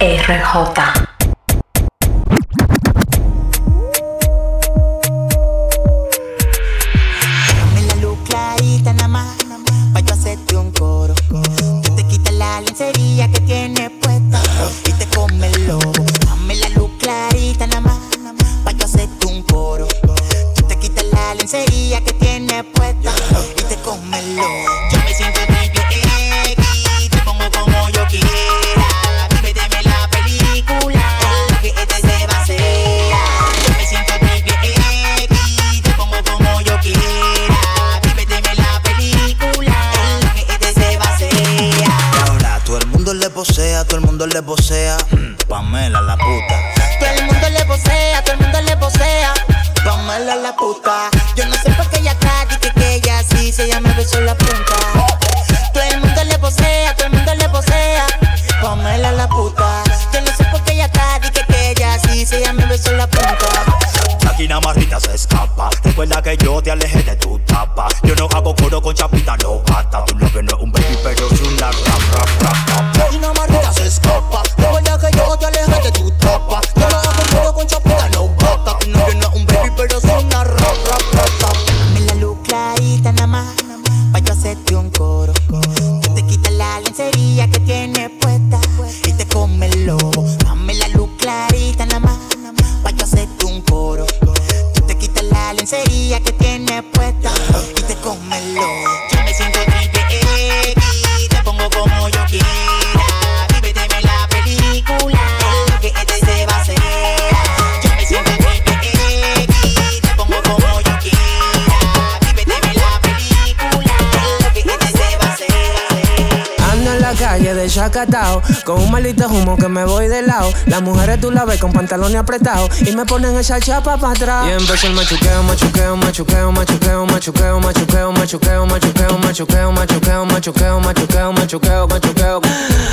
RJ. yo te alejé lencería que tiene puesta y te cómelo Con un maldito humo que me voy de lado. Las mujeres tú la ves con pantalones apretados y me ponen esa chapa para atrás. Y empezó el machuqueo, machuqueo, machuqueo, machuqueo, machuqueo, machuqueo, machuqueo, machuqueo, machuqueo, machuqueo, machuqueo, machuqueo, machuqueo, machuqueo.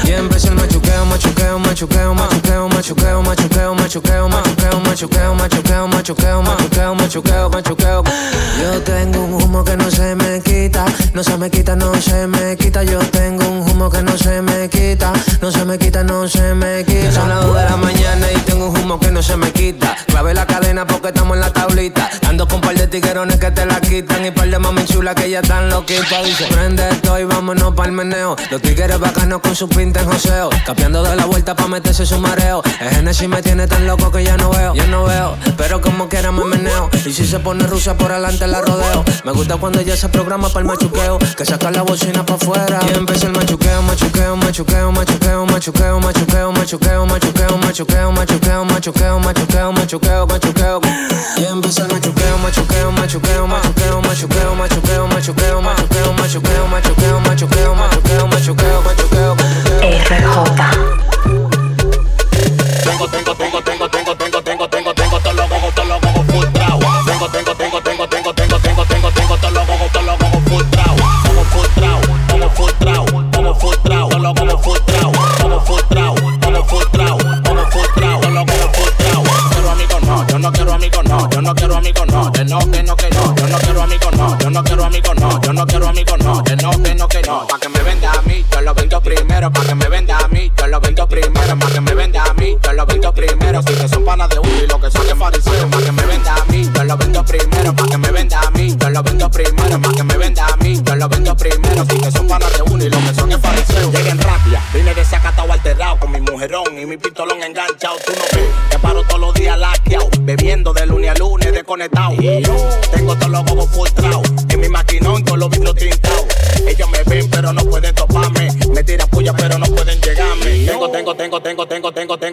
Y empezó el machuqueo, machuqueo, machuqueo, machuqueo, machuqueo, machuqueo, machuqueo, machuqueo, machuqueo, machuqueo, machuqueo, machuqueo, machuqueo, machuqueo. Yo tengo un humo que no se me quita, no se me quita, no se me quita. Yo tengo un humo que no se me quita, no se me quita, no se me quita. Son las 2 de la mañana y tengo un humo que no se me quita. Clave la cadena porque estamos en la tablita. Ando con par de tiguerones que te la quitan y par de mami chulas que ya están loquitas. Dice, prende esto y vámonos pa'l meneo. Los tigres bacanos con su pinta en joseo. Capeando de la vuelta pa' meterse su mareo. El Genesis me tiene tan loco que ya no veo, ya no veo. Pero como quiera me meneo. Y si se pone rusa por adelante la rodeo. Me gusta cuando ya se programa para el machuqueo. Que saca la bocina pa' afuera. Y empieza el machuqueo, machuqueo, machuqueo, machuqueo, machuqueo, machuqueo, machuqueo, machuqueo, machuqueo, machuqueo, machuqueo, machuqueo, machuqueo, machuqueo. Y empieza el machuqueo, machuqueo, machuqueo, machuqueo, machuqueo, machuqueo, machuqueo, machuqueo, machuqueo, machuqueo, machuqueo, machuqueo, machuqueo, machuqueo. y mi pistolón enganchado. Tú no ves, te paro todos los días laqueado, bebiendo de lunes a lunes desconectado. Y yo tengo todos los gogos frustrados, en mi maquinón todos los vidrios tintados. Ellos me ven pero no pueden toparme, me tiran puya pero no pueden llegarme. Tengo, tengo, tengo, tengo, tengo, tengo, tengo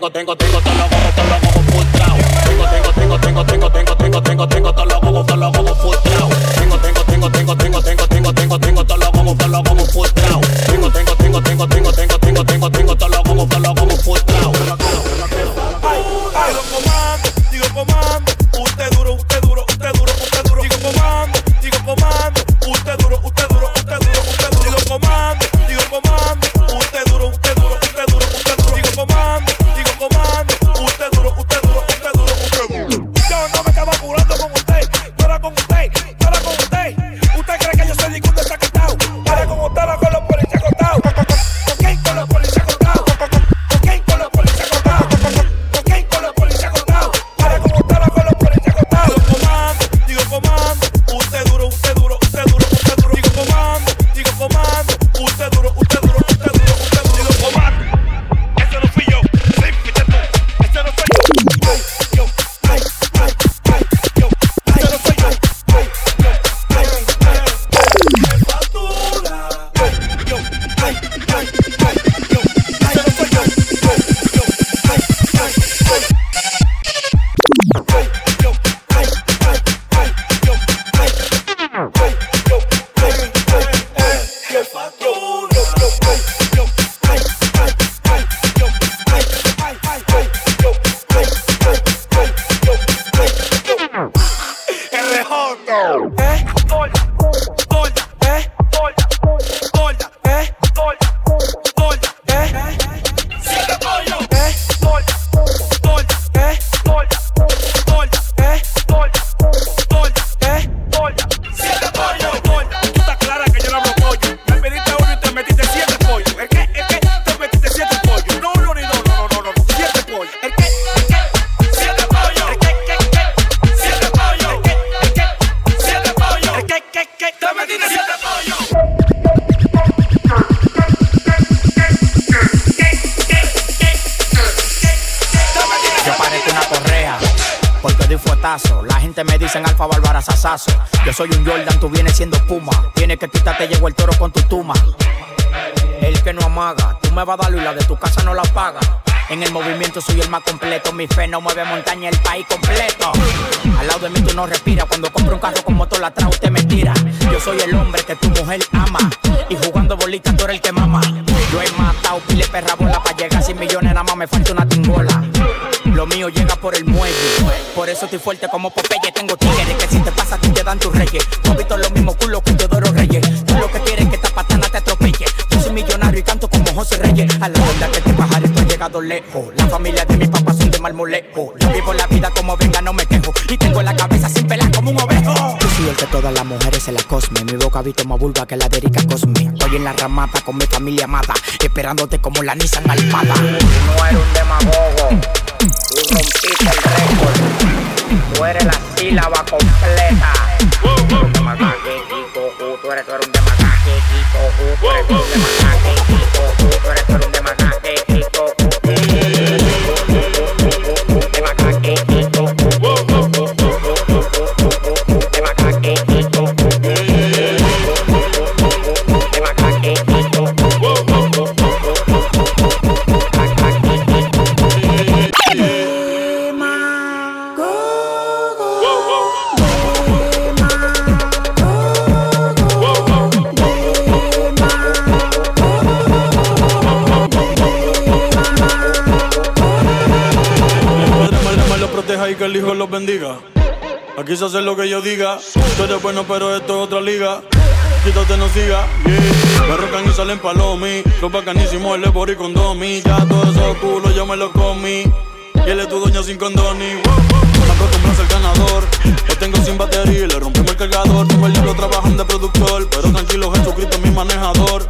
La gente me dicen alfa bárbara sasazo. Yo soy un Jordan, tú vienes siendo Puma. Tienes que quitarte, llegó el toro con tu tuma. El que no amaga, tú me vas a dar y la de tu casa no la paga. En el movimiento soy el más completo. Mi fe no mueve montaña, el país completo. Al lado de mí tú no respiras. Cuando compro un carro con motor atrás, usted me tira. Yo soy el hombre que tu mujer ama. Y jugando bolitas tú eres el que mama. Yo he matado pile perra bola para llegar 100 millones, nada más me falta una tingola. Lo mío llega por el muelle. Por eso estoy fuerte como Popeye. Tengo tigres que si te pasa te dan tus reyes. No he visto los mismos culos que Teodoro Reyes. José Reyes. A la verdad que te bajaré, tú has llegado lejos. La familia de mis papás son de marmolejo. Yo vivo la vida como venga, no me quejo. Y tengo la cabeza sin pelar como un ovejo. Yo soy el que todas las mujeres se la cosme. Mi boca visto más vulva que la de Erika Cosme. Estoy en la ramada con mi familia amada. Esperándote como la Nissan Almada. No eres un demagogo. Tú rompiste el récord. Tú eres la sílaba completa. Tú eres un demacaquequito, tú eres, un demacaquequito, el hijo los bendiga. Aquí se hace lo que yo diga. Tú eres bueno, pero esto es otra liga. Quítate, no siga. Me rocan y salen palomi. Los bacanísimos, el Ebori con Domi. Ya todos esos culos yo me los comí. Y él es tu dueño sin condoni. Me acostumbro a ser ganador. Lo tengo sin batería y le rompimos el cargador. Tengo el diablo trabajando de productor. Pero tranquilo, Jesucristo es mi manejador.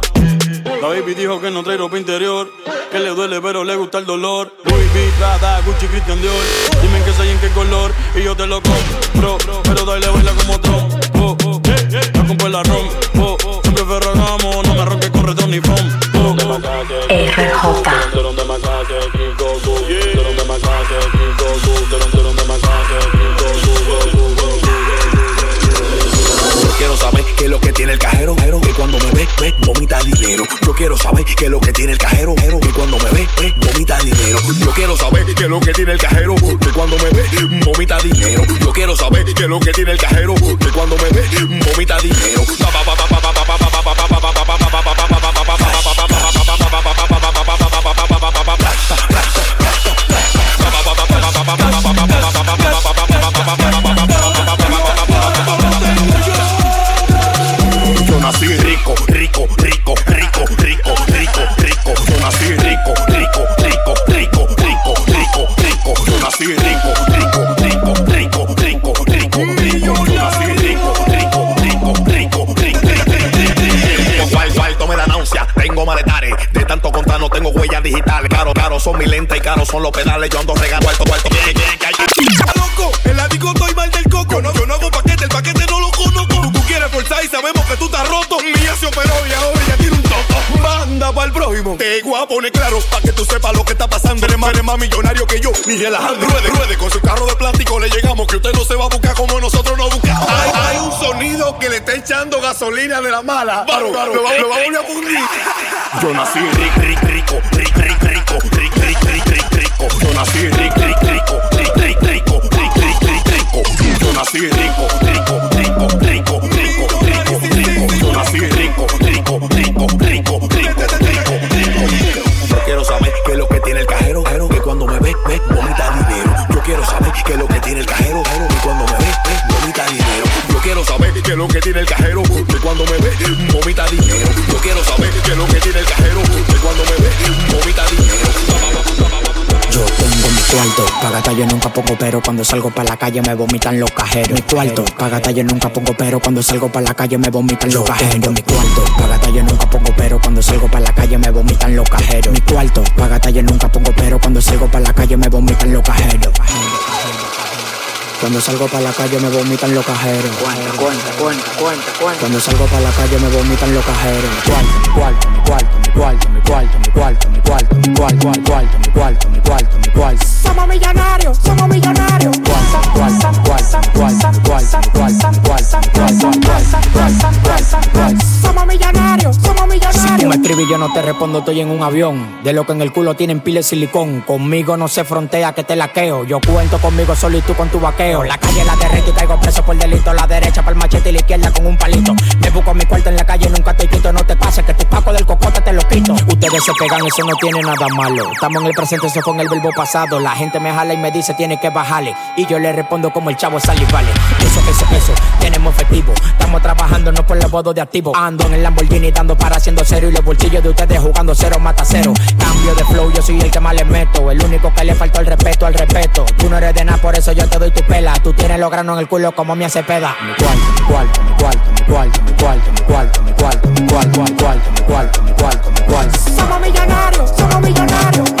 La baby dijo que no trae ropa interior. Que le duele, pero le gusta el dolor. Louis V, Prada, Gucci, Christian Dior. Dime en qué soy, en qué color. Y yo te lo compro. Pero dale, baila como Trump. Oh, oh, no compro el arroz. Oh, oh, siempre ferragamo. No me ronque corredor ni foam. Oh, oh. Yo quiero saber qué es lo que tiene el cajero, cajero, que cuando me ve, ve, vomita dinero. Quiero saber qué es lo que tiene el cajero, que cuando me ve, ve, vomita dinero. Yo quiero saber qué es lo que tiene el cajero, que cuando me ve, vomita dinero. Yo quiero saber qué es lo que tiene el cajero, que cuando me ve, vomita dinero. Yo caros son los pedales. Yo ando regando cuarto, cuarto. loco, el ático estoy mal del coco. Yo no, no hago paquete, el paquete no lo conozco. Tú, tú quieres forzar y sabemos que tú estás roto. Mía se operó y ahora ya tiene un toco. Manda pa'l prójimo. Te voy a claro pa' que tú sepas lo que está pasando. Eres más, eres más millonario que yo, ni relajando. Ruede, ruede, con su carro de plástico le llegamos. Que usted no se va a buscar como nosotros nos buscamos. Hay, un sonido que le está echando gasolina de la mala. Claro, claro, lo, va, lo va a volver a fundir. Yo nací rico, rico, rico, rico, rico, nací rico, rico, rico, rico, rico, rico, rico, Yo nací rico, rico, rico, rico, rico, rico, rico. Yo nací rico, rico, rico, rico, rico, rico, rico. Yo quiero saber qué es lo que tiene el cajero, que cuando me ve, vomita dinero. Yo quiero saber qué es lo que tiene el cajero, que cuando me ve, vomita dinero. Yo quiero saber qué es lo que tiene el cajero, que cuando me ve, vomita dinero. Yo quiero saber qué es lo que tiene el cajero, que cuando me cuarto, pagata yo nunca pongo pero cuando salgo para la calle me vomitan los cajeros. Mi cuarto, pagata yo nunca pongo pero cuando salgo para la calle me vomitan los cajeros. Mi cuarto, pagata yo nunca pongo pero cuando salgo para la calle me vomitan los cajeros. Mi cuarto, pagata yo nunca pongo pero cuando salgo para la calle me vomitan los cajeros. Cuando salgo para la calle me vomitan los cajeros. Cuenta, cuenta, cuenta, cuenta, cuenta. Cuando salgo para la calle me vomitan los cajeros. Cuarto, cuarto, mi cuarto, mi cuarto, cuarto, mi cuarto, mi cuarto, mi cuarto, mi cuarto, mi cuarto, mi cuarto, mi cuarto. Somos millonarios, somos millonarios. Cuarto, cuarto, cuarto, cuarto, cuarto. Respondo, estoy en un avión. De lo que en el culo tienen pile silicón. Conmigo no se frontea que te laqueo. Yo cuento conmigo solo y tú con tu vaqueo. La calle la derreto y caigo preso por delito. La derecha para el machete y la izquierda con un palito. Me busco mi cuarto en la calle, nunca te quito. No te pases que tu paco del cocote te lo quito. Ustedes se pegan, eso no tiene nada malo. Estamos en el presente, eso en el verbo pasado. La gente me jala y me dice tiene que bajarle. Y yo le respondo como el chavo sale vale. Eso, eso, eso, tenemos efectivo. Estamos trabajando no por los bodos de activo. Ando en el Lamborghini dando para haciendo cero. Y los bolsillos de ustedes jugando cero mata cero. Cambio de flow, yo soy el que más le meto. El único que le faltó el respeto al respeto. Tú no eres de nada, por eso yo te doy tu pela. Tú tienes los granos en el culo como mi hace peda. Mi cuarto, mi cuarto, mi cuarto, mi cuarto, mi cuarto, mi cuarto, mi cuarto, mi cuarto, mi cuarto, mi cuarto, mi cuarto, Somos millonarios, somos millonarios.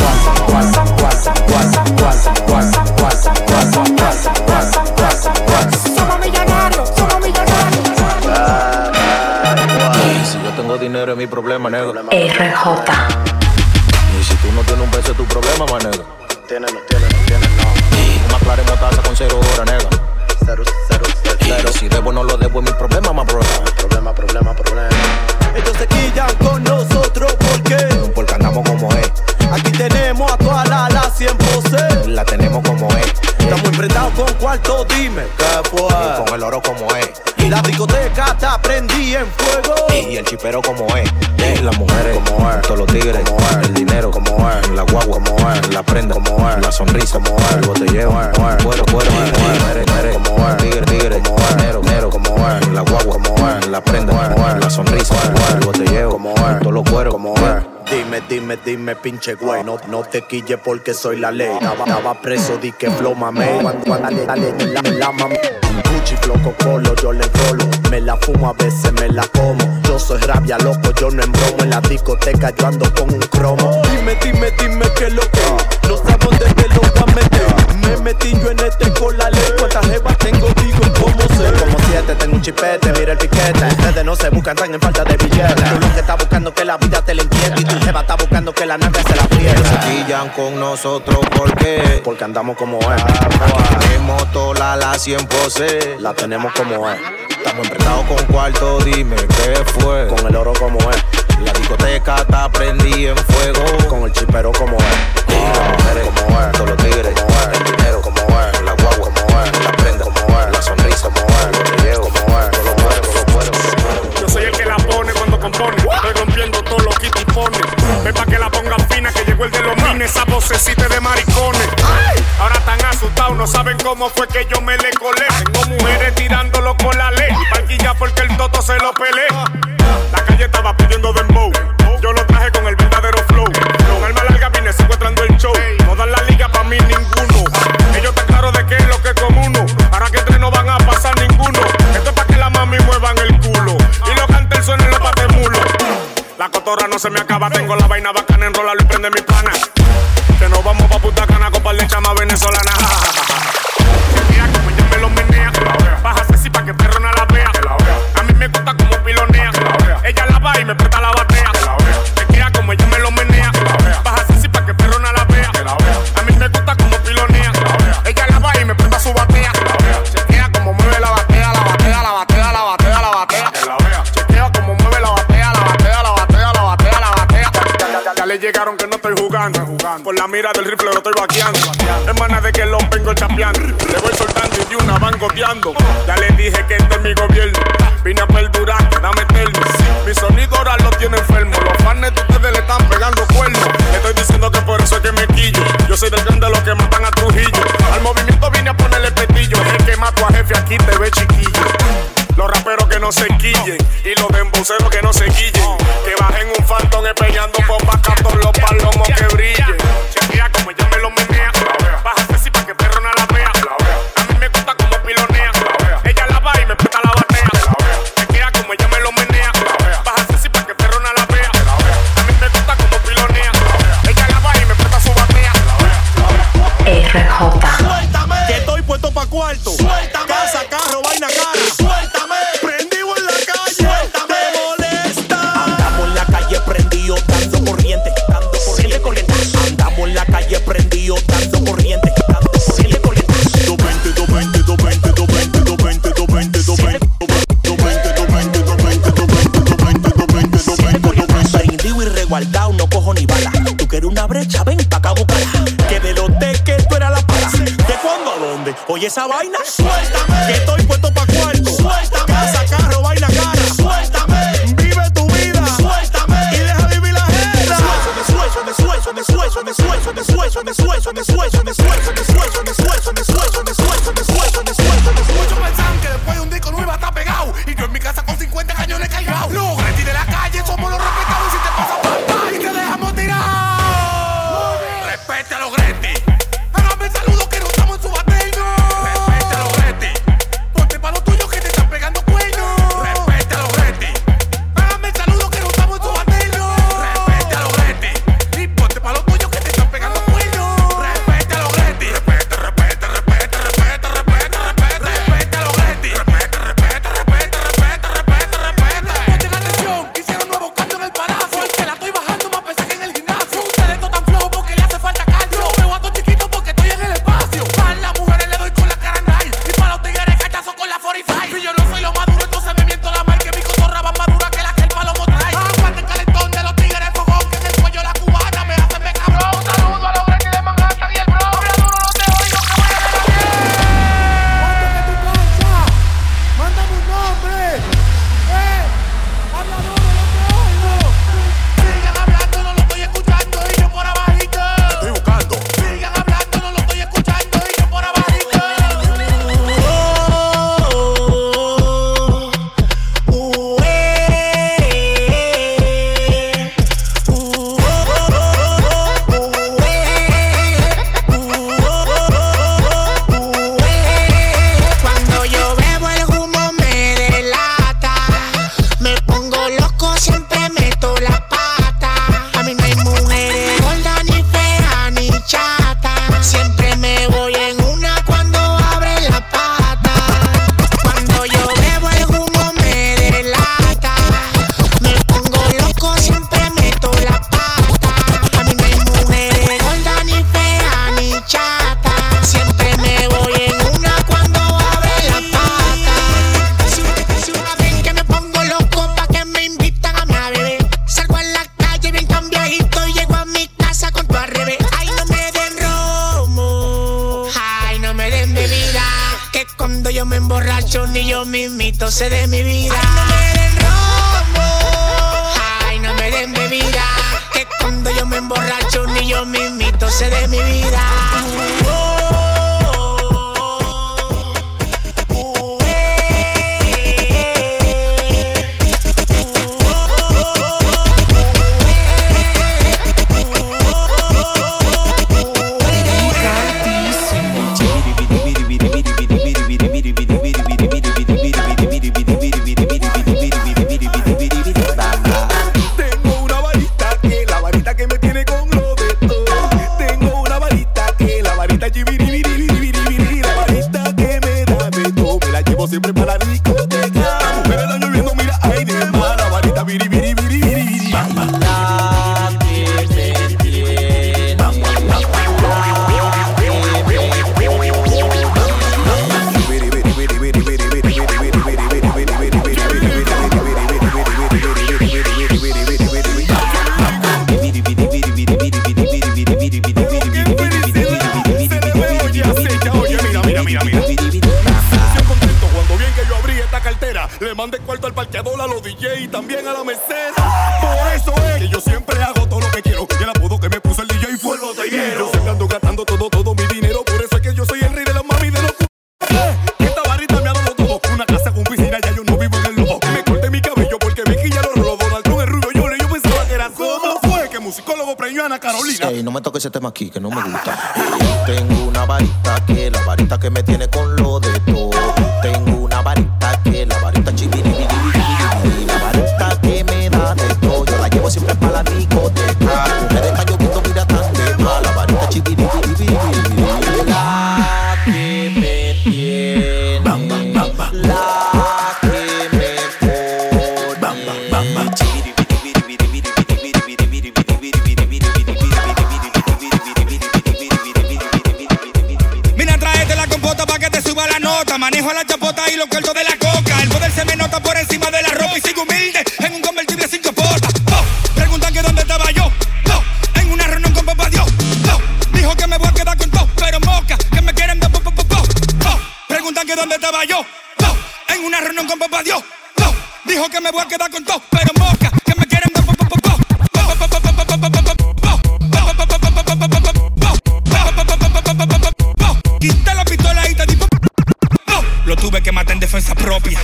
Mi problema, negro. RJ. Y si tú no tienes un peso es tu problema, más negro. Tiene, no tiene, no tiene, no. Una clara motaza con cero horas, negro. Cero, cero, cero, Y cero. si debo no lo debo es mi problema, más bro. Problema, problema, problema. Ellos se quillan con nosotros porque Porque andamos como es. aquí tenemos a toda la la 100%. La tenemos como es. Estamos enfrentados con cuarto, dime qué Y fue. con el oro como es. Y la discoteca está prendida en fuego. Y el chipero como Dime, pinche güey. No, no te quille porque soy la ley. Estaba, estaba preso, di que flow mamé. Cuando, cuando dale, dale, la, la mamé. Gucci, floco, colo, yo le rolo. Me la fumo, a veces me la como. Yo soy rabia, loco, yo no embromo. En la discoteca yo ando con un cromo. Dime, dime, dime que lo que. No sé dónde te lo voy a meter. Me metí yo en este con la ley. Cuántas jevas tengo, digo. Siete, tengo un chipete, mira el piquete. Ustedes no se buscan, están en falta de billetes. Tú lo que está buscando que la vida te la inquiete. Y tu jeva está buscando que la nave se la Se pierda. quillan con nosotros porque Porque andamos como es. Tenemos toda la 100 pose La tenemos como es. Estamos emprestados con cuarto Dime qué fue Con el oro como es. La discoteca está prendida en fuego Con el chipero como es. Como es. Todos los tigres Como es. Saben cómo fue que yo me le colé. Tengo mujeres tirándolo con la ley. Parquilla porque el toto se lo pelé. La calle estaba pidiendo dembow. Yo lo traje con el verdadero flow. Con alma larga vine secuestrando el show. No dan la liga pa' mí ninguno. Ellos están claros de que es lo que es común. Ahora que tres no van a pasar ninguno. Esto es pa' que la mami muevan el culo. Y los cantes suenen los patemulos. La cotorra no se me acaba, tengo la vaina bacana, enrolarlo y Por la mira del rifle lo estoy vaqueando. Hermana de que lo vengo chapeando. Le voy soltando y de una van goteando. Ya le dije que este es mi gobierno. Vine a perdurar, dame eterno. Mi sonido ahora lo tiene enfermo. Los fans de ustedes le están pegando cuernos. Le estoy diciendo que por eso es que me quillo. Yo soy del clan de los que matan a Trujillo. Al movimiento vine a ponerle petillo. El que mato a jefe aquí te ve chiquillo. Los raperos que no se quillen y los embuceros que no se guillen. ça te souhaite, je cuando yo me emborracho ni yo mismito sé de mi vida. Ay, no me den robo, ay, no me den bebida. Que cuando yo me emborracho ni yo mismito sé de mi vida. Oh. no me toques ese tema aquí, que no me gusta. Yo tengo una varita que la varita que me tiene con lo de En una reunión con papá Dios. Dijo que me voy a quedar con todo, pero mosca, que me quieren dar po, Quita la pistola y te. Lo tuve que matar en defensa propia.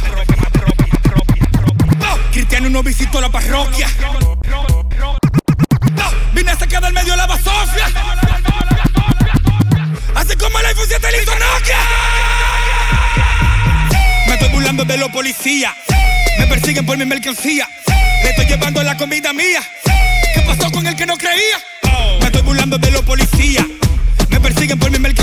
Cristiano no visitó la parroquia. Burlando de los policías. Me persiguen por mi mercancía. Le estoy llevando la comida mía. ¿Qué pasó con el que no creía? Me estoy burlando de los policías. Me persiguen por mi mercancía.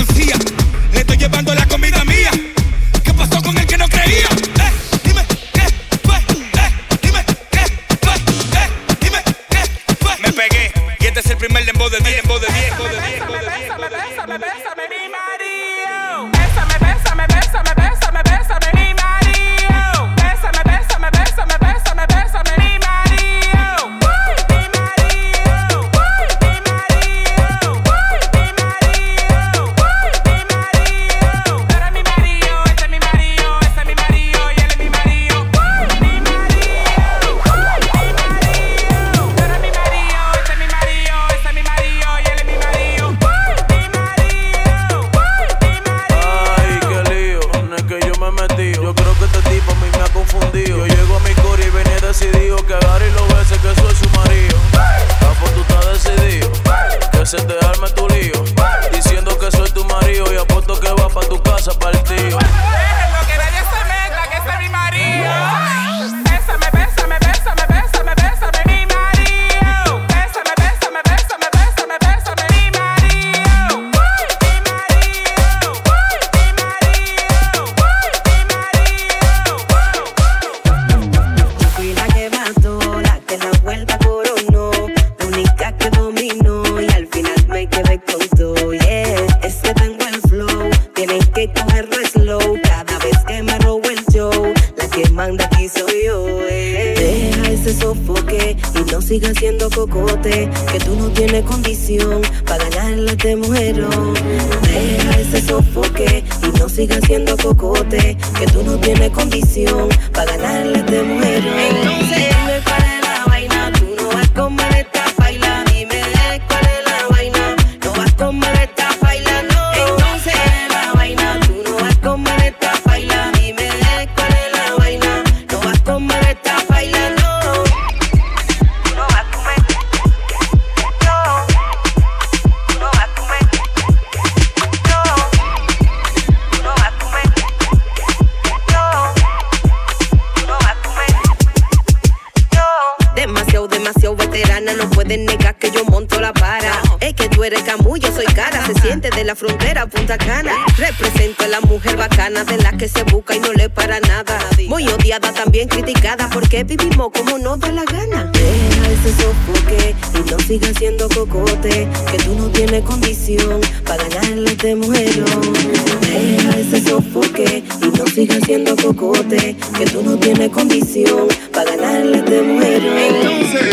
Vez que me robo el show, la que manda aquí soy yo. eh. Deja ese sofoque y no sigas siendo cocote, que tú no tienes condición para ganarle a este mujerón. Deja ese sofoque y no sigas siendo cocote, que tú no tienes condición para ganarle a este mujerón. Entonces know Demasiado, veterana, no puedes negar que yo monto la vara. Es que tú eres Camus, yo soy cara, se siente de la frontera Punta Cana. Represento a la mujer bacana de la que se busca y no le para nada. Muy odiada, también criticada, porque vivimos como nos da la gana. Deja ese sofoque y no sigas siendo cocote, que tú no tienes condición para ganarle este mujerón. Deja ese sofoque y no sigas siendo cocote, que tú no tienes condición para ganarle este mujerón.